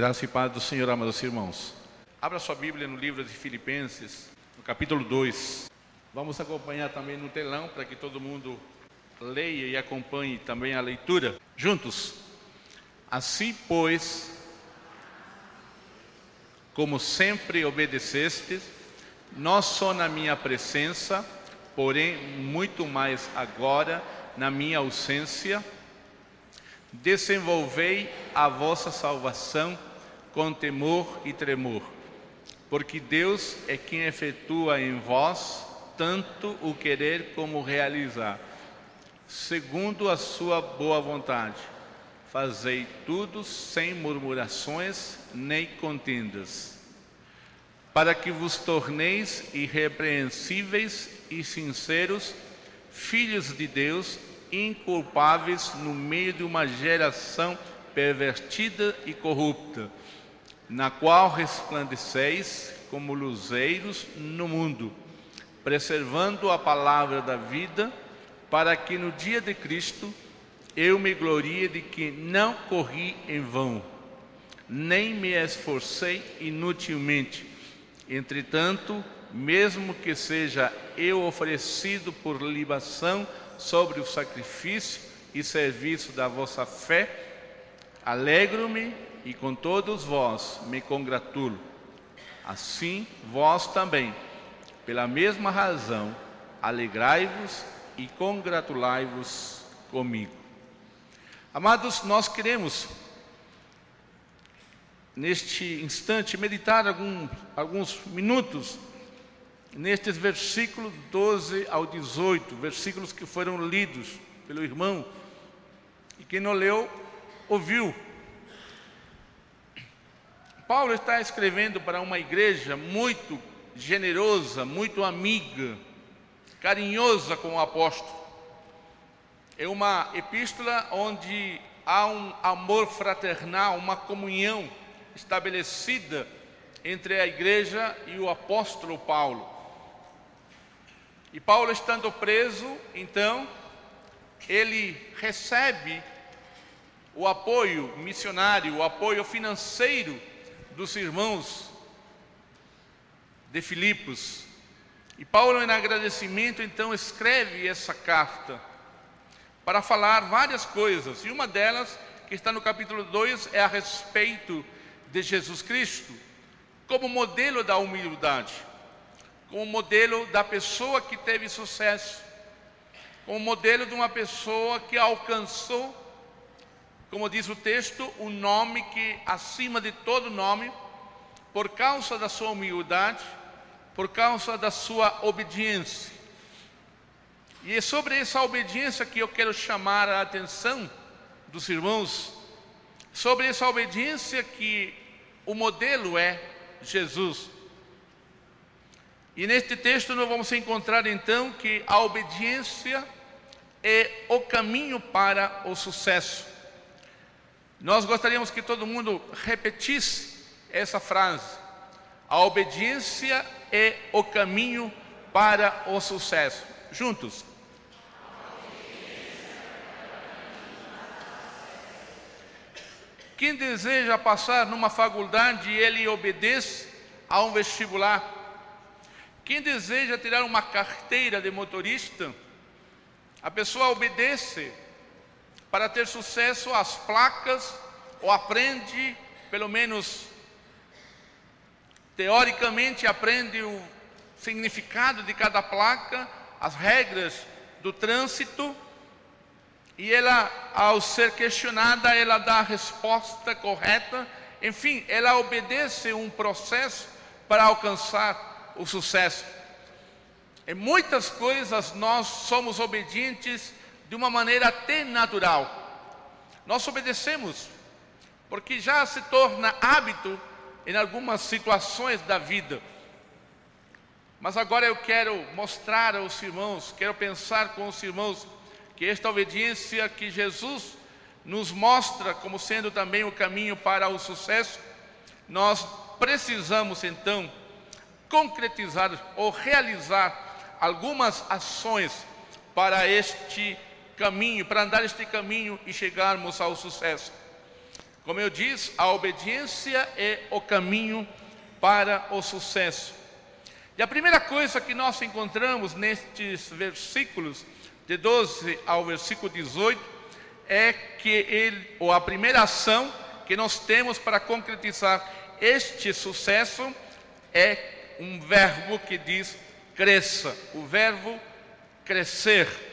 Graça e paz do Senhor, amados irmãos. Abra sua Bíblia no livro de Filipenses, no capítulo 2. Vamos acompanhar também no telão para que todo mundo leia e acompanhe também a leitura. Juntos. Assim, pois, como sempre obedecestes, não só na minha presença, porém muito mais agora na minha ausência, desenvolvei a vossa salvação com temor e tremor, porque Deus é quem efetua em vós tanto o querer como o realizar, segundo a sua boa vontade. Fazei tudo sem murmurações nem contendas, para que vos torneis irrepreensíveis e sinceros, filhos de Deus, inculpáveis no meio de uma geração pervertida e corrupta, na qual resplandeceis como luzeiros no mundo, preservando a palavra da vida, para que no dia de Cristo eu me glorie de que não corri em vão, nem me esforcei inutilmente. Entretanto, mesmo que seja eu oferecido por libação sobre o sacrifício e serviço da vossa fé, alegro-me e com todos vós me congratulo. Assim, vós também, pela mesma razão, alegrai-vos e congratulai-vos comigo. Amados, nós queremos, neste instante, meditar algum, alguns minutos nestes versículos 12 ao 18, versículos que foram lidos pelo irmão, e quem não leu, ouviu. Paulo está escrevendo para uma igreja muito generosa, muito amiga, carinhosa com o apóstolo. É uma epístola onde há um amor fraternal, uma comunhão estabelecida entre a igreja e o apóstolo Paulo. E Paulo, estando preso, então, ele recebe o apoio missionário, o apoio financeiro dos irmãos de Filipos. E Paulo, em agradecimento, então, escreve essa carta para falar várias coisas. E uma delas, que está no capítulo 2, é a respeito de Jesus Cristo, como modelo da humildade como modelo da pessoa que teve sucesso, como modelo de uma pessoa que alcançou, como diz o texto, um nome que acima de todo nome, por causa da sua humildade, por causa da sua obediência. E é sobre essa obediência que eu quero chamar a atenção dos irmãos, sobre essa obediência que o modelo é Jesus. E neste texto nós vamos encontrar então que a obediência é o caminho para o sucesso. Nós gostaríamos que todo mundo repetisse essa frase. A obediência é o caminho para o sucesso. Juntos. Quem deseja passar numa faculdade, ele obedece a um vestibular. Quem deseja tirar uma carteira de motorista, a pessoa obedece para ter sucesso às placas ou aprende, pelo menos teoricamente, aprende o significado de cada placa, as regras do trânsito, e ela, ao ser questionada, ela dá a resposta correta. Enfim, ela obedece um processo para alcançar o sucesso. Em muitas coisas nós somos obedientes de uma maneira até natural. Nós obedecemos porque já se torna hábito em algumas situações da vida. Mas agora eu quero mostrar aos irmãos, quero pensar com os irmãos que esta obediência que Jesus nos mostra como sendo também o caminho para o sucesso, nós precisamos então concretizar ou realizar algumas ações para este caminho, para andar este caminho e chegarmos ao sucesso. Como eu disse, a obediência é o caminho para o sucesso. E a primeira coisa que nós encontramos nestes versículos, de 12 ao versículo 18, é que ele, ou a primeira ação que nós temos para concretizar este sucesso é um verbo que diz cresça, o verbo crescer.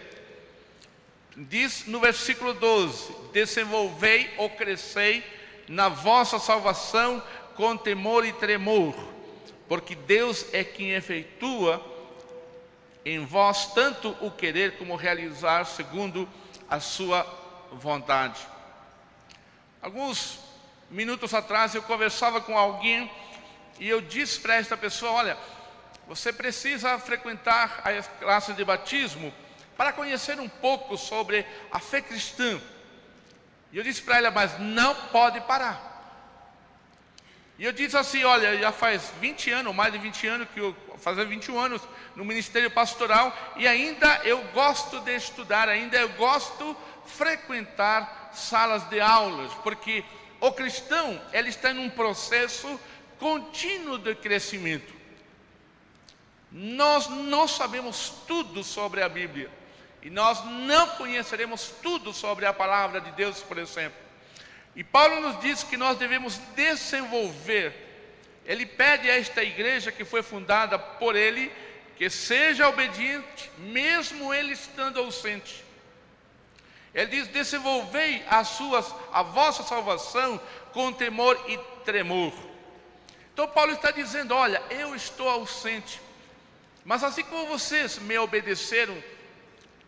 Diz no versículo 12: Desenvolvei ou crescei na vossa salvação com temor e tremor, porque Deus é quem efetua em vós tanto o querer como realizar segundo a sua vontade. Alguns minutos atrás eu conversava com alguém e eu disse para esta pessoa: Olha, você precisa frequentar as classes de batismo para conhecer um pouco sobre a fé cristã. E eu disse para ela, mas não pode parar. E eu disse assim: olha, já faz 20 anos, mais de 20 anos, que eu fazer 21 anos no ministério pastoral, e ainda eu gosto de estudar, ainda eu gosto de frequentar salas de aulas, porque o cristão ele está em um processo contínuo de crescimento. Nós não sabemos tudo sobre a Bíblia. E nós não conheceremos tudo sobre a palavra de Deus, por exemplo. E Paulo nos diz que nós devemos desenvolver. Ele pede a esta igreja que foi fundada por ele que seja obediente, mesmo ele estando ausente. Ele diz: desenvolvei as suas, a vossa salvação com temor e tremor. Então Paulo está dizendo: olha, eu estou ausente, mas assim como vocês me obedeceram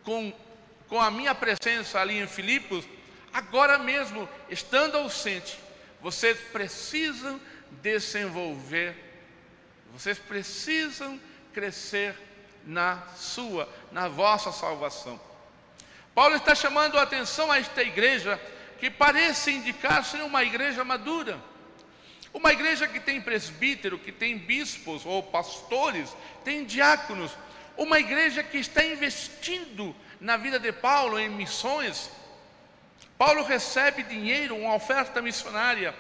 com, com a minha presença ali em Filipos, agora mesmo, estando ausente, vocês precisam desenvolver, vocês precisam crescer na sua, na vossa salvação. Paulo está chamando a atenção a esta igreja que parece indicar ser uma igreja madura. Uma igreja que tem presbítero, que tem bispos ou pastores, tem diáconos, uma igreja que está investindo na vida de Paulo em missões. Paulo recebe dinheiro, uma oferta missionária.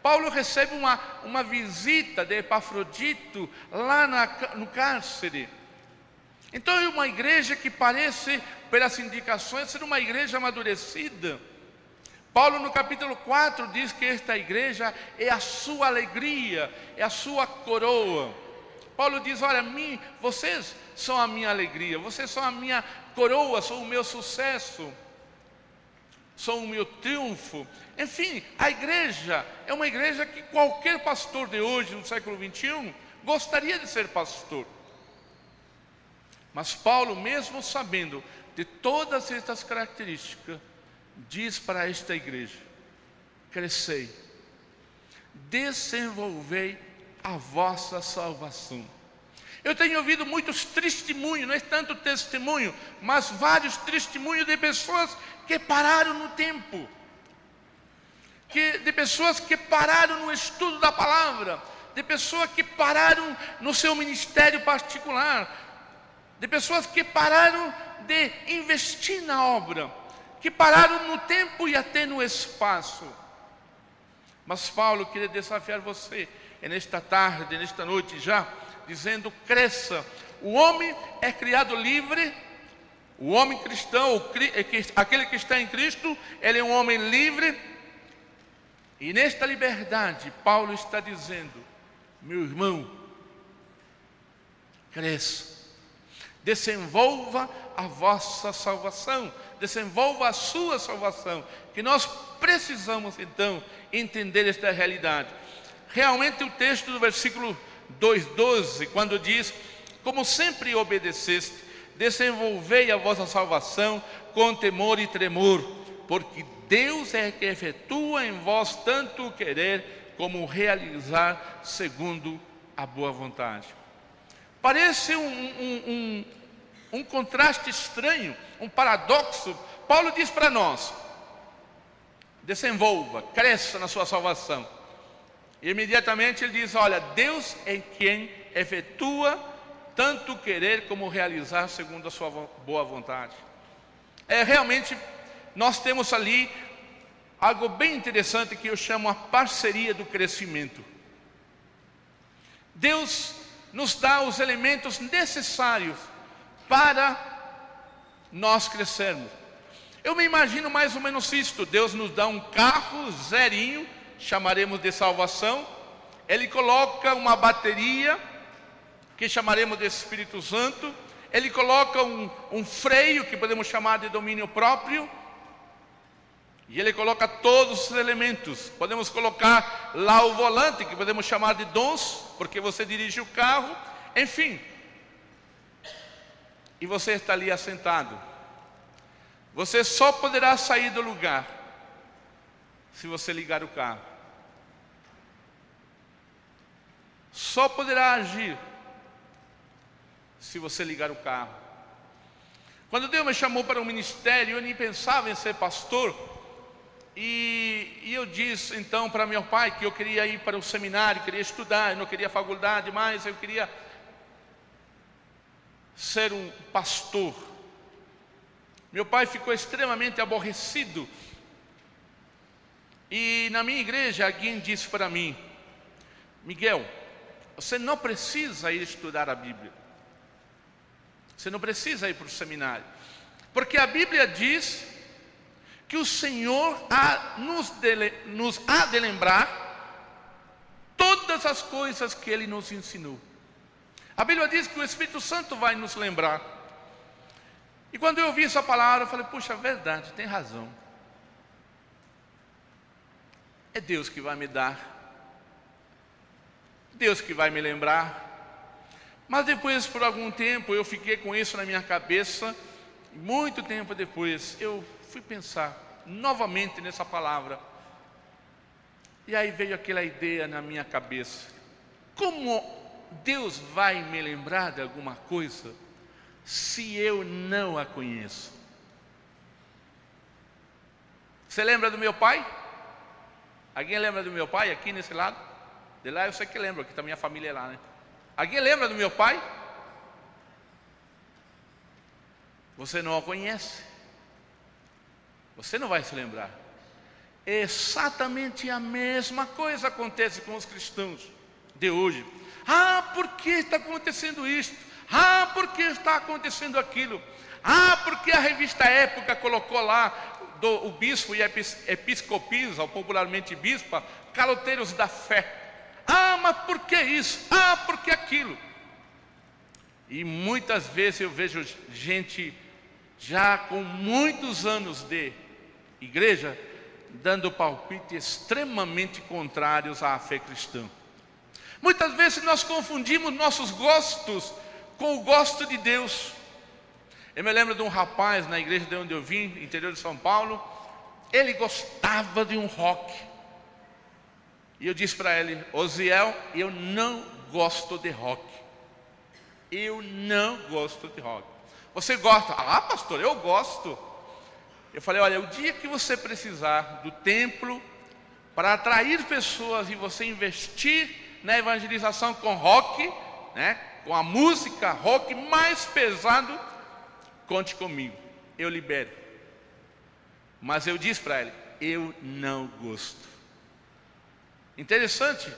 Paulo recebe uma, uma visita de Epafrodito lá na, no cárcere. Então é uma igreja que parece, pelas indicações, ser uma igreja amadurecida. Paulo no capítulo 4 diz que esta igreja é a sua alegria, é a sua coroa. Paulo diz: Olha, mim, vocês são a minha alegria, vocês são a minha coroa, são o meu sucesso, são o meu triunfo. Enfim, a igreja é uma igreja que qualquer pastor de hoje, no século 21, gostaria de ser pastor. Mas Paulo, mesmo sabendo de todas estas características, diz para esta igreja: crescei, desenvolvei a vossa salvação. Eu tenho ouvido muitos testemunhos, não é tanto testemunho, mas vários testemunhos de pessoas que pararam no tempo, que, de pessoas que pararam no estudo da palavra, de pessoas que pararam no seu ministério particular, de pessoas que pararam de investir na obra, que pararam no tempo e até no espaço. Mas Paulo queria desafiar você é nesta tarde, nesta noite já, dizendo: cresça. O homem é criado livre, o homem cristão, é aquele que está em Cristo, ele é um homem livre, e nesta liberdade, Paulo está dizendo: meu irmão, cresça, desenvolva a vossa salvação, desenvolva a sua salvação, que nós precisamos então entender esta realidade realmente o texto do versículo 2,12, quando diz: Como sempre obedeceste, desenvolvei a vossa salvação com temor e tremor, porque Deus é que efetua em vós tanto o querer como o realizar segundo a boa vontade. Parece um, um, um, um contraste estranho, um paradoxo. Paulo diz para nós: desenvolva, cresça na sua salvação imediatamente ele diz: Olha, Deus é quem efetua tanto querer como realizar segundo a sua boa vontade. É realmente, nós temos ali algo bem interessante que eu chamo a parceria do crescimento. Deus nos dá os elementos necessários para nós crescermos. Eu me imagino mais ou menos isto: Deus nos dá um carro zerinho, chamaremos de salvação, Ele coloca uma bateria, que chamaremos de Espírito Santo, Ele coloca um, um freio, que podemos chamar de domínio próprio, e ele coloca todos os elementos. Podemos colocar lá o volante, que podemos chamar de dons, porque você dirige o carro. Enfim. E você está ali assentado. Você só poderá sair do lugar se você ligar o carro. Só poderá agir se você ligar o carro. Quando Deus me chamou para o ministério, eu nem pensava em ser pastor. E, e, eu disse então para meu pai que eu queria ir para o seminário, queria estudar, eu não queria faculdade mais, eu queria ser um pastor. Meu pai ficou extremamente aborrecido. E na minha igreja alguém disse para mim: Miguel, você não precisa ir estudar a Bíblia. Você não precisa ir para o seminário. Porque a Bíblia diz que o Senhor há, nos, de, nos há de lembrar todas as coisas que Ele nos ensinou. A Bíblia diz que o Espírito Santo vai nos lembrar. E quando eu ouvi essa palavra, eu falei: puxa, verdade, tem razão. É Deus que vai me dar, Deus que vai me lembrar. Mas depois, por algum tempo, eu fiquei com isso na minha cabeça. Muito tempo depois, eu fui pensar novamente nessa palavra. E aí veio aquela ideia na minha cabeça: como Deus vai me lembrar de alguma coisa se eu não a conheço? Você lembra do meu pai? Alguém lembra do meu pai aqui nesse lado? De lá eu sei que lembra, que também a família é lá, né? Alguém lembra do meu pai? Você não o conhece. Você não vai se lembrar. Exatamente a mesma coisa acontece com os cristãos de hoje. Ah, por que está acontecendo isso? Ah, por que está acontecendo aquilo? Ah, porque a revista Época colocou lá o bispo e episcopisa, ou popularmente bispa, caloteiros da fé. Ah, mas por que isso? Ah, por que aquilo? E muitas vezes eu vejo gente já com muitos anos de igreja, dando palpites extremamente contrários à fé cristã. Muitas vezes nós confundimos nossos gostos com o gosto de Deus. Eu me lembro de um rapaz na igreja de onde eu vim, interior de São Paulo, ele gostava de um rock. E eu disse para ele, Osiel, eu não gosto de rock. Eu não gosto de rock. Você gosta? Ah, pastor, eu gosto. Eu falei: olha, o dia que você precisar do templo para atrair pessoas e você investir na evangelização com rock, né, com a música rock mais pesado, conte comigo, eu libero. Mas eu disse para ele: eu não gosto. Interessante,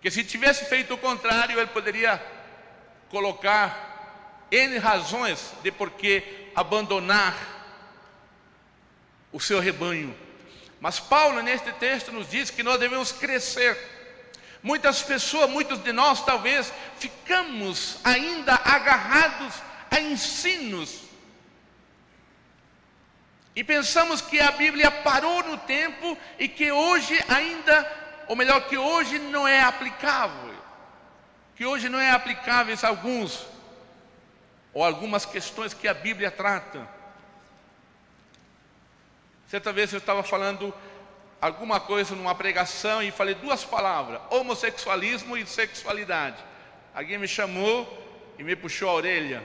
que se tivesse feito o contrário, ele poderia colocar N razões de por que abandonar o seu rebanho. Mas Paulo, neste texto, nos diz que nós devemos crescer. Muitas pessoas, muitos de nós, talvez, ficamos ainda agarrados a ensinos. E pensamos que a Bíblia parou no tempo e que hoje ainda, ou melhor, que hoje não é aplicável. Que hoje não é aplicáveis alguns, ou algumas questões que a Bíblia trata. Certa vez eu estava falando alguma coisa numa pregação e falei duas palavras: homossexualismo e sexualidade. Alguém me chamou e me puxou a orelha.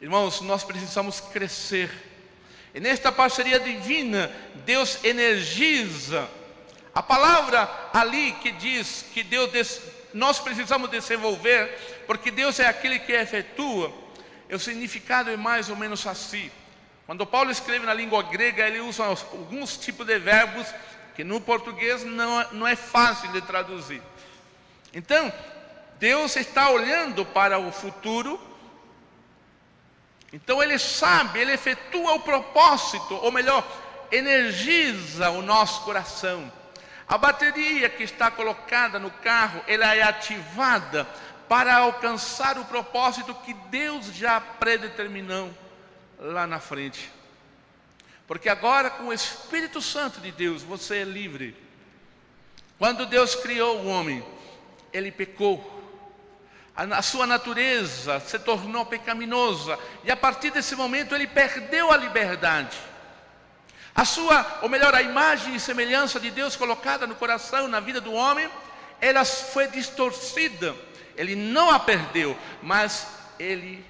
Irmãos, nós precisamos crescer. E nesta parceria divina, Deus energiza. A palavra ali que diz que Deus nós precisamos desenvolver, porque Deus é aquele que efetua. O significado é mais ou menos assim: Quando Paulo escreve na língua grega, ele usa alguns tipos de verbos que no português não, não é fácil de traduzir. Então, Deus está olhando para o futuro, então Ele sabe, Ele efetua o propósito, ou melhor, energiza o nosso coração. A bateria que está colocada no carro, ela é ativada para alcançar o propósito que Deus já predeterminou lá na frente. Porque agora, com o Espírito Santo de Deus, você é livre. Quando Deus criou o homem, ele pecou. A sua natureza se tornou pecaminosa. E a partir desse momento ele perdeu a liberdade. A sua, ou melhor, a imagem e semelhança de Deus colocada no coração, na vida do homem, ela foi distorcida. Ele não a perdeu, mas ele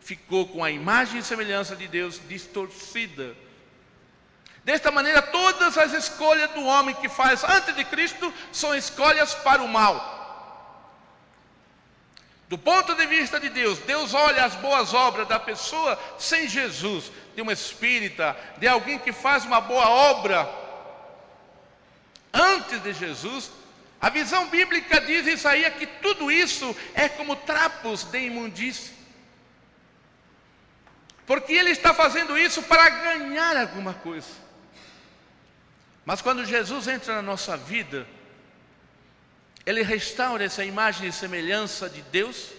ficou com a imagem e semelhança de Deus distorcida. Desta maneira, todas as escolhas do homem que faz antes de Cristo são escolhas para o mal. Do ponto de vista de Deus, Deus olha as boas obras da pessoa sem Jesus, de um espírita, de alguém que faz uma boa obra antes de Jesus. A visão bíblica diz isso aí, que tudo isso é como trapos de imundícia. Porque ele está fazendo isso para ganhar alguma coisa. Mas quando Jesus entra na nossa vida, ele restaura essa imagem e semelhança de Deus,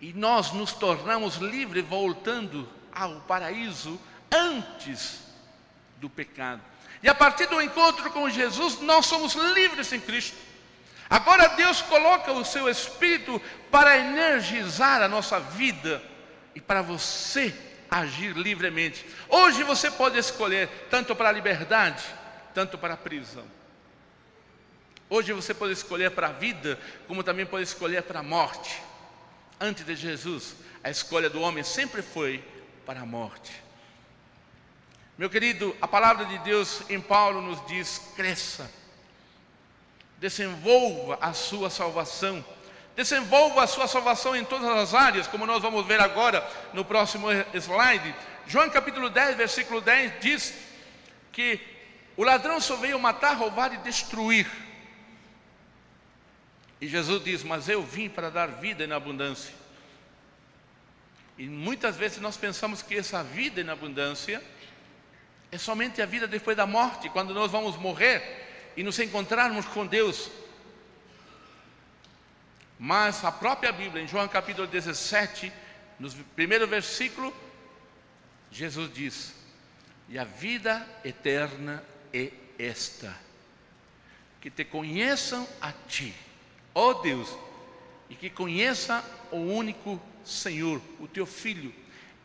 e nós nos tornamos livres, voltando ao paraíso antes do pecado. E a partir do encontro com Jesus, nós somos livres em Cristo. Agora Deus coloca o seu Espírito para energizar a nossa vida e para você agir livremente. Hoje você pode escolher tanto para a liberdade, tanto para a prisão. Hoje você pode escolher para a vida, como também pode escolher para a morte. Antes de Jesus, a escolha do homem sempre foi para a morte. Meu querido, a palavra de Deus em Paulo nos diz: cresça, desenvolva a sua salvação, desenvolva a sua salvação em todas as áreas, como nós vamos ver agora no próximo slide. João capítulo 10, versículo 10 diz que o ladrão só veio matar, roubar e destruir. E Jesus diz: Mas eu vim para dar vida em abundância. E muitas vezes nós pensamos que essa vida em abundância é somente a vida depois da morte, quando nós vamos morrer e nos encontrarmos com Deus. Mas a própria Bíblia, em João capítulo 17, no primeiro versículo, Jesus diz: E a vida eterna é esta: que te conheçam a ti ó Deus, e que conheça o único Senhor, o teu Filho.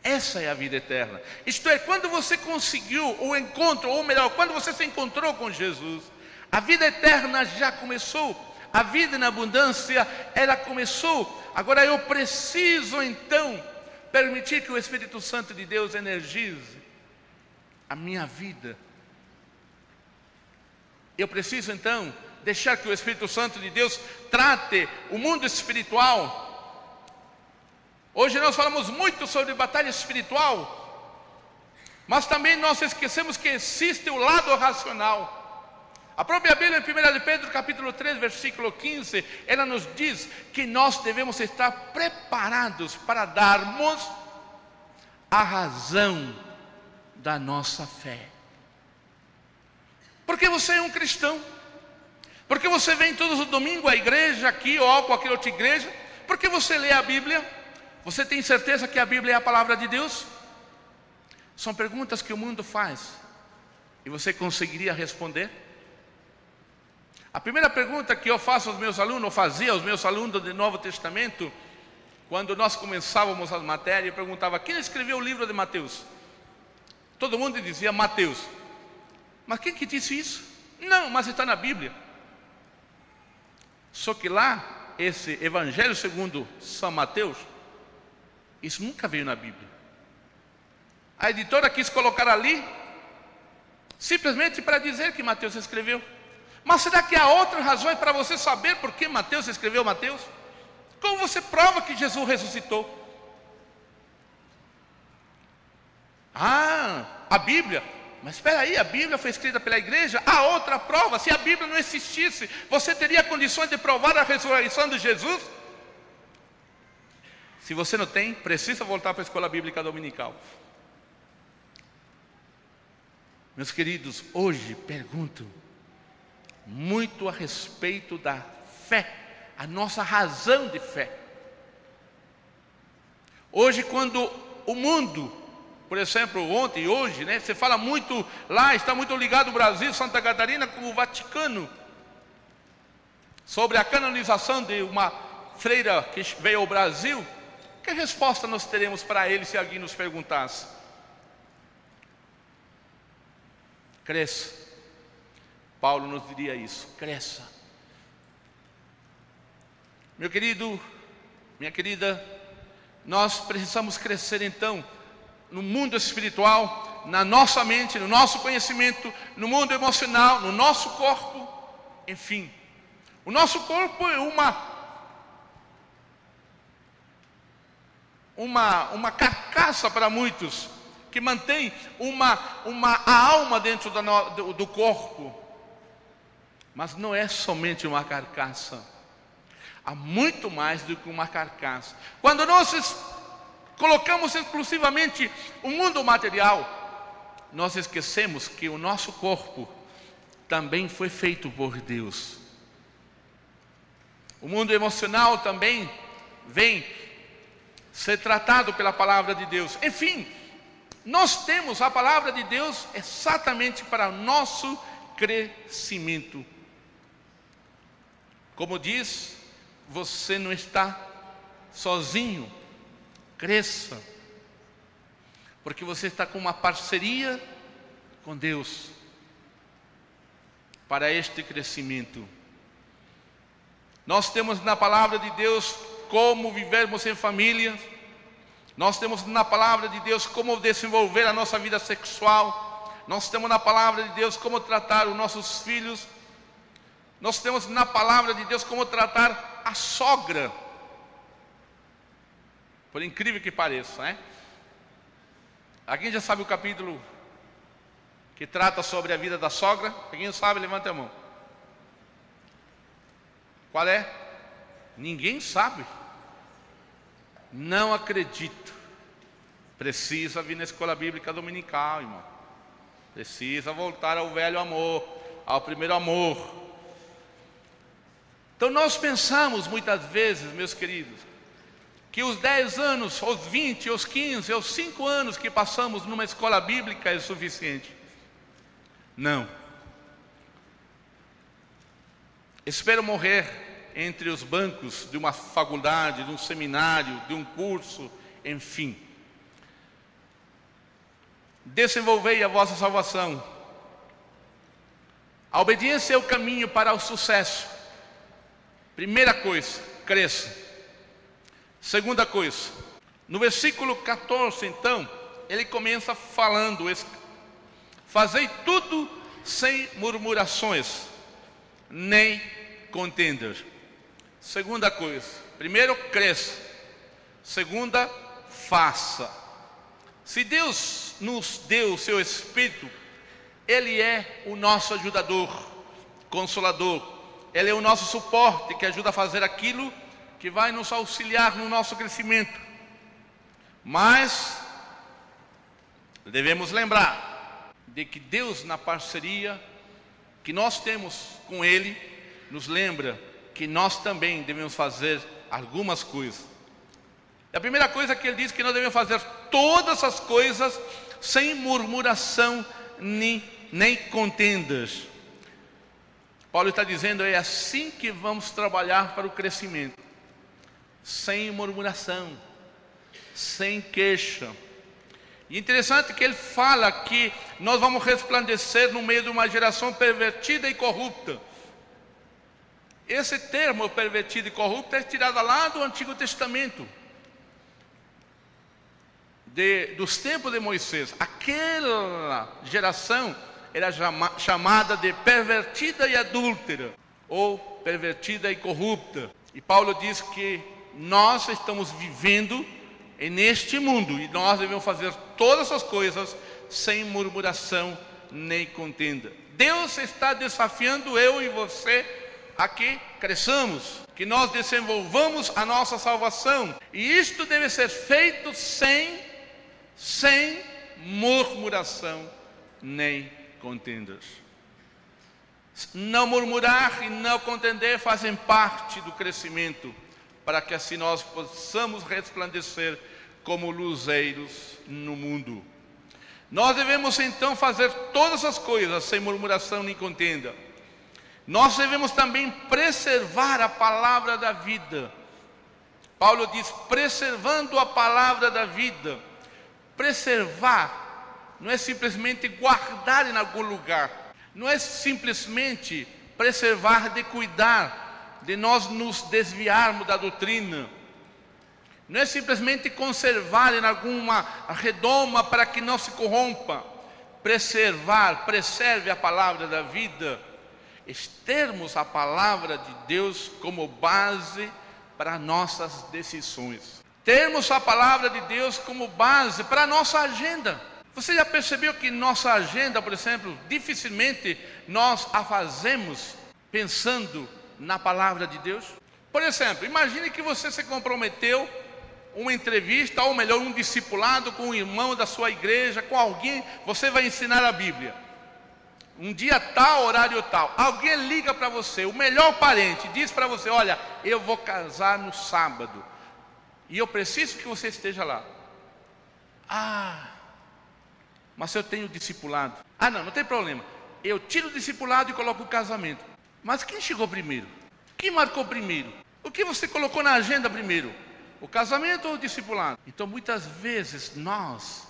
Essa é a vida eterna. Isto é, quando você conseguiu o encontro, ou melhor, quando você se encontrou com Jesus, a vida eterna já começou. A vida na abundância, ela começou. Agora eu preciso então permitir que o Espírito Santo de Deus energize a minha vida. Eu preciso então deixar que o Espírito Santo de Deus trate o mundo espiritual. Hoje nós falamos muito sobre batalha espiritual, mas também nós esquecemos que existe o lado racional. A própria Bíblia, em 1 de Pedro, capítulo 3, versículo 15, ela nos diz que nós devemos estar preparados para darmos a razão da nossa fé. Porque você é um cristão. Porque você vem todos os domingos à igreja, aqui ou qualquer outra igreja? Porque você lê a Bíblia? Você tem certeza que a Bíblia é a palavra de Deus? São perguntas que o mundo faz. E você conseguiria responder? A primeira pergunta que eu faço aos meus alunos, ou fazia aos meus alunos do Novo Testamento, quando nós começávamos as matérias, eu perguntava: quem escreveu o livro de Mateus? Todo mundo dizia Mateus. Mas quem que disse isso? Não, mas está na Bíblia. Só que lá, esse Evangelho segundo São Mateus, isso nunca veio na Bíblia. A editora quis colocar ali, simplesmente para dizer que Mateus escreveu. Mas será que há outras razões para você saber por que Mateus escreveu Mateus? Como você prova que Jesus ressuscitou? Ah, a Bíblia. Mas espera aí, a Bíblia foi escrita pela igreja. Há outra prova. Se a Bíblia não existisse, você teria condições de provar a ressurreição de Jesus? Se você não tem, precisa voltar para a escola bíblica dominical. Meus queridos, hoje pergunto muito a respeito da fé, a nossa razão de fé. Hoje, quando o mundo, por exemplo, ontem e hoje, né, você fala muito lá, está muito ligado o Brasil, Santa Catarina, com o Vaticano, sobre a canonização de uma freira que veio ao Brasil. Que resposta nós teremos para ele se alguém nos perguntasse? Cresça. Paulo nos diria isso: cresça. Meu querido, minha querida, nós precisamos crescer então no mundo espiritual, na nossa mente, no nosso conhecimento, no mundo emocional, no nosso corpo, enfim. O nosso corpo é uma uma, uma carcaça para muitos, que mantém uma, uma alma dentro do, do corpo. Mas não é somente uma carcaça, há muito mais do que uma carcaça. Quando nós colocamos exclusivamente o mundo material, nós esquecemos que o nosso corpo também foi feito por Deus. O mundo emocional também vem ser tratado pela palavra de Deus. Enfim, nós temos a palavra de Deus exatamente para o nosso crescimento. Como diz, você não está sozinho, cresça, porque você está com uma parceria com Deus para este crescimento. Nós temos na palavra de Deus como vivermos em família. Nós temos na palavra de Deus como desenvolver a nossa vida sexual. Nós temos na palavra de Deus como tratar os nossos filhos. Nós temos na palavra de Deus como tratar a sogra. Por incrível que pareça, né? Alguém já sabe o capítulo que trata sobre a vida da sogra? Quem sabe, levanta a mão. Qual é? Ninguém sabe. Não acredito. Precisa vir na escola bíblica dominical, irmão. Precisa voltar ao velho amor, ao primeiro amor. Então nós pensamos muitas vezes, meus queridos, que os 10 anos, os 20, os 15, os 5 anos que passamos numa escola bíblica é suficiente. Não. Espero morrer entre os bancos de uma faculdade, de um seminário, de um curso, enfim. Desenvolvei a vossa salvação. A obediência é o caminho para o sucesso. Primeira coisa, cresça. Segunda coisa, no versículo 14, então, ele começa falando: Fazei tudo sem murmurações, nem contendas. Segunda coisa, primeiro, cresça. Segunda, faça. Se Deus nos deu o seu Espírito, Ele é o nosso ajudador, consolador. Ele é o nosso suporte que ajuda a fazer aquilo que vai nos auxiliar no nosso crescimento. Mas devemos lembrar de que Deus, na parceria que nós temos com Ele, nos lembra que nós também devemos fazer algumas coisas. A primeira coisa que ele diz que nós devemos fazer todas as coisas sem murmuração nem, nem contendas. Paulo está dizendo é assim que vamos trabalhar para o crescimento, sem murmuração, sem queixa. E interessante que ele fala que nós vamos resplandecer no meio de uma geração pervertida e corrupta. Esse termo pervertido e corrupto é tirado lá do Antigo Testamento, de, dos tempos de Moisés. Aquela geração era chamada de pervertida e adúltera, ou pervertida e corrupta. E Paulo diz que nós estamos vivendo neste mundo e nós devemos fazer todas as coisas sem murmuração nem contenda. Deus está desafiando eu e você a que cresçamos, que nós desenvolvamos a nossa salvação. E isto deve ser feito sem, sem murmuração nem contendas. Não murmurar e não contender fazem parte do crescimento, para que assim nós possamos resplandecer como luzeiros no mundo. Nós devemos então fazer todas as coisas sem murmuração nem contenda. Nós devemos também preservar a palavra da vida. Paulo diz: preservando a palavra da vida. Preservar não é simplesmente guardar em algum lugar, não é simplesmente preservar de cuidar, de nós nos desviarmos da doutrina. Não é simplesmente conservar em alguma redoma para que não se corrompa. Preservar, preserve a palavra da vida termos a palavra de Deus como base para nossas decisões. Termos a palavra de Deus como base para a nossa agenda. Você já percebeu que nossa agenda, por exemplo, dificilmente nós a fazemos pensando na palavra de Deus? Por exemplo, imagine que você se comprometeu uma entrevista, ou melhor, um discipulado com um irmão da sua igreja, com alguém, você vai ensinar a Bíblia um dia tal, horário tal, alguém liga para você, o melhor parente, diz para você: Olha, eu vou casar no sábado e eu preciso que você esteja lá. Ah, mas eu tenho discipulado. Ah, não, não tem problema. Eu tiro o discipulado e coloco o casamento. Mas quem chegou primeiro? Quem marcou primeiro? O que você colocou na agenda primeiro? O casamento ou o discipulado? Então, muitas vezes nós,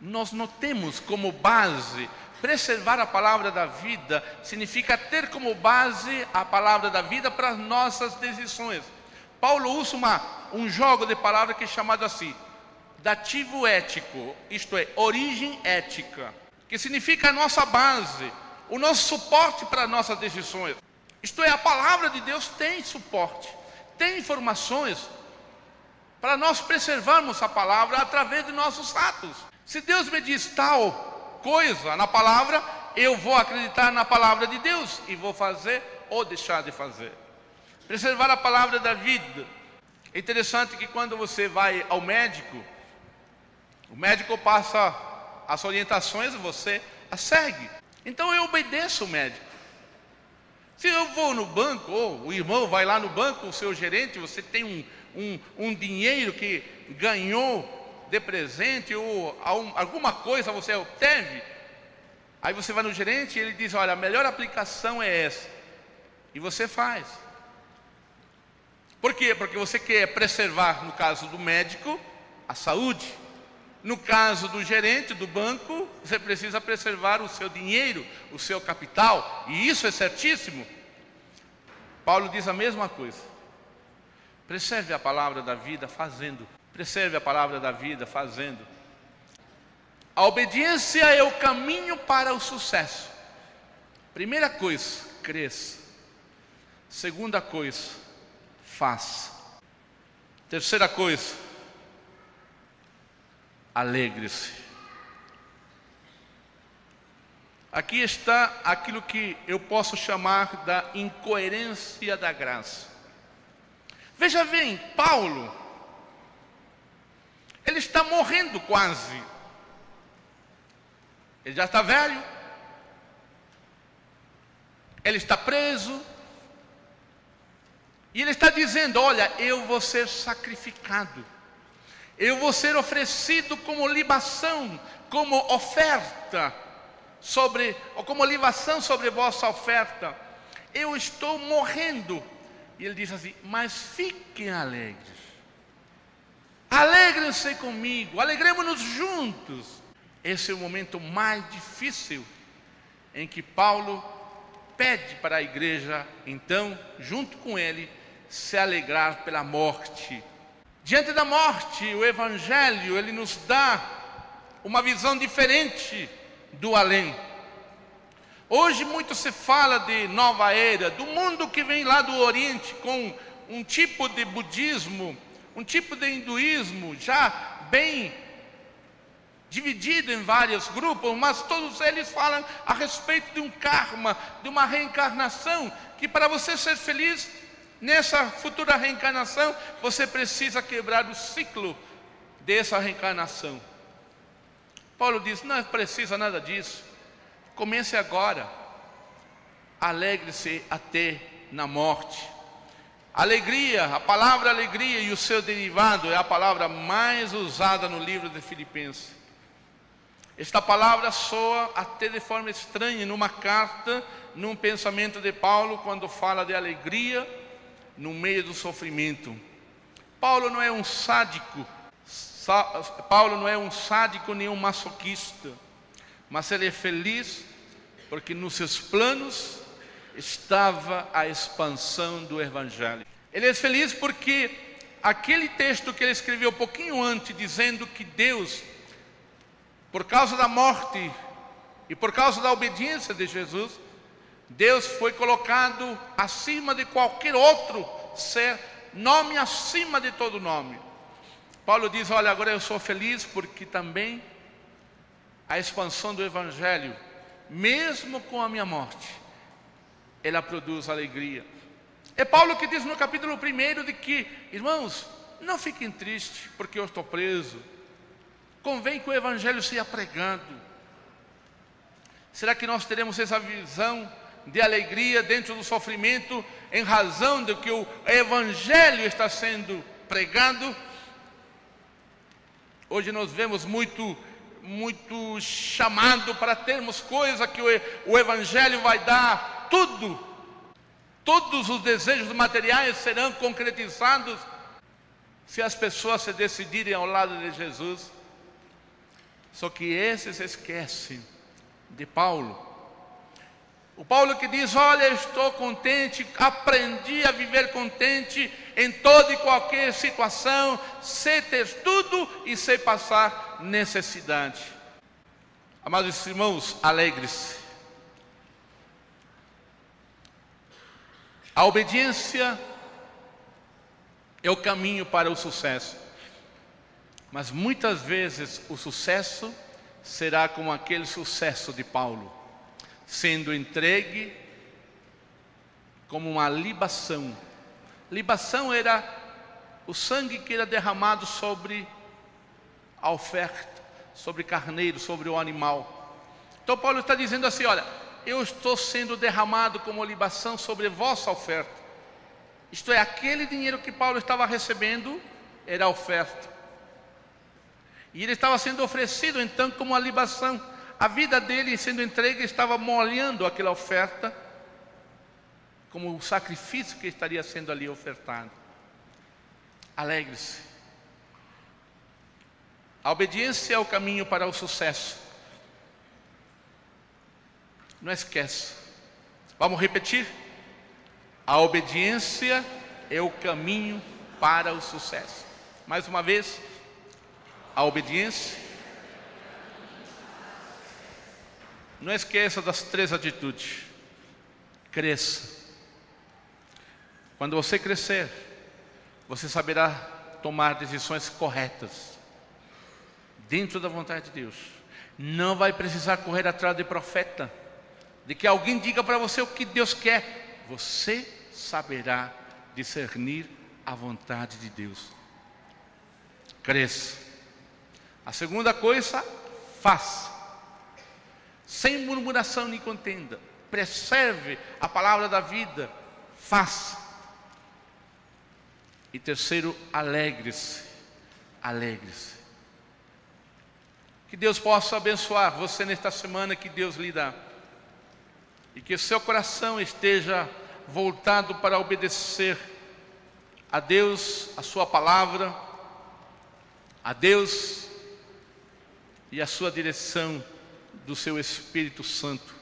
nós não temos como base Preservar a palavra da vida significa ter como base a palavra da vida para as nossas decisões. Paulo usa uma, um jogo de palavras que é chamado assim, dativo ético, isto é, origem ética, que significa a nossa base, o nosso suporte para as nossas decisões. Isto é, a palavra de Deus tem suporte, tem informações para nós preservarmos a palavra através de nossos atos. Se Deus me diz tal, coisa na palavra, eu vou acreditar na palavra de Deus e vou fazer ou deixar de fazer. Preservar a palavra da vida. É interessante que quando você vai ao médico, o médico passa as orientações e você as segue. Então eu obedeço o médico. Se eu vou no banco, ou o irmão vai lá no banco, o seu gerente, você tem um, um, um dinheiro que ganhou de presente ou alguma coisa você obteve, aí você vai no gerente e ele diz: Olha, a melhor aplicação é essa, e você faz. Por quê? Porque você quer preservar, no caso do médico, a saúde. No caso do gerente do banco, você precisa preservar o seu dinheiro, o seu capital, e isso é certíssimo. Paulo diz a mesma coisa. Preserve a palavra da vida fazendo. Preserve a palavra da vida fazendo. A obediência é o caminho para o sucesso. Primeira coisa, cresça. Segunda coisa, faça. Terceira coisa, alegre-se. Aqui está aquilo que eu posso chamar da incoerência da graça. Veja bem, Paulo, ele está morrendo quase. Ele já está velho. Ele está preso. E ele está dizendo: Olha, eu vou ser sacrificado. Eu vou ser oferecido como libação, como oferta sobre, ou como libação sobre vossa oferta. Eu estou morrendo. E ele diz assim: Mas fiquem alegres Alegrem-se comigo, alegremos-nos juntos. Esse é o momento mais difícil em que Paulo pede para a igreja, então, junto com ele, se alegrar pela morte. Diante da morte, o Evangelho, ele nos dá uma visão diferente do além. Hoje muito se fala de nova era, do mundo que vem lá do Oriente com um tipo de budismo um tipo de hinduísmo já bem dividido em vários grupos, mas todos eles falam a respeito de um karma, de uma reencarnação, que para você ser feliz nessa futura reencarnação, você precisa quebrar o ciclo dessa reencarnação. Paulo diz: não precisa nada disso. Comece agora. Alegre-se até na morte. Alegria, a palavra alegria e o seu derivado é a palavra mais usada no livro de Filipenses. Esta palavra soa até de forma estranha numa carta, num pensamento de Paulo, quando fala de alegria no meio do sofrimento. Paulo não é um sádico, Paulo não é um sádico nem um masoquista, mas ele é feliz porque nos seus planos estava a expansão do Evangelho. Ele é feliz porque aquele texto que ele escreveu um pouquinho antes, dizendo que Deus, por causa da morte e por causa da obediência de Jesus, Deus foi colocado acima de qualquer outro ser, nome acima de todo nome. Paulo diz: Olha, agora eu sou feliz porque também a expansão do Evangelho, mesmo com a minha morte, ela produz alegria. É Paulo que diz no capítulo 1 de que, irmãos, não fiquem tristes porque eu estou preso. Convém que o Evangelho seja pregado. Será que nós teremos essa visão de alegria dentro do sofrimento em razão de que o Evangelho está sendo pregado? Hoje nós vemos muito muito chamado para termos coisa que o, o Evangelho vai dar tudo Todos os desejos materiais serão concretizados se as pessoas se decidirem ao lado de Jesus. Só que esses esquecem de Paulo. O Paulo que diz: Olha, estou contente, aprendi a viver contente em toda e qualquer situação, sei ter tudo e sei passar necessidade. Amados irmãos, alegre-se. A obediência é o caminho para o sucesso. Mas muitas vezes o sucesso será como aquele sucesso de Paulo, sendo entregue como uma libação. Libação era o sangue que era derramado sobre a oferta, sobre carneiro, sobre o animal. Então Paulo está dizendo assim: olha, eu estou sendo derramado como libação sobre vossa oferta. Isto é, aquele dinheiro que Paulo estava recebendo era a oferta. E ele estava sendo oferecido então como uma libação. A vida dele sendo entregue estava molhando aquela oferta como o sacrifício que estaria sendo ali ofertado. Alegre-se. A obediência é o caminho para o sucesso. Não esquece. Vamos repetir? A obediência é o caminho para o sucesso. Mais uma vez, a obediência. Não esqueça das três atitudes. Cresça. Quando você crescer, você saberá tomar decisões corretas, dentro da vontade de Deus. Não vai precisar correr atrás de profeta de que alguém diga para você o que Deus quer, você saberá discernir a vontade de Deus. Cresça. A segunda coisa, faça. Sem murmuração nem contenda. Preserve a palavra da vida. Faça. E terceiro, alegre-se. Alegre-se. Que Deus possa abençoar você nesta semana que Deus lhe dá e que seu coração esteja voltado para obedecer a Deus, a Sua palavra, a Deus e a Sua direção do Seu Espírito Santo.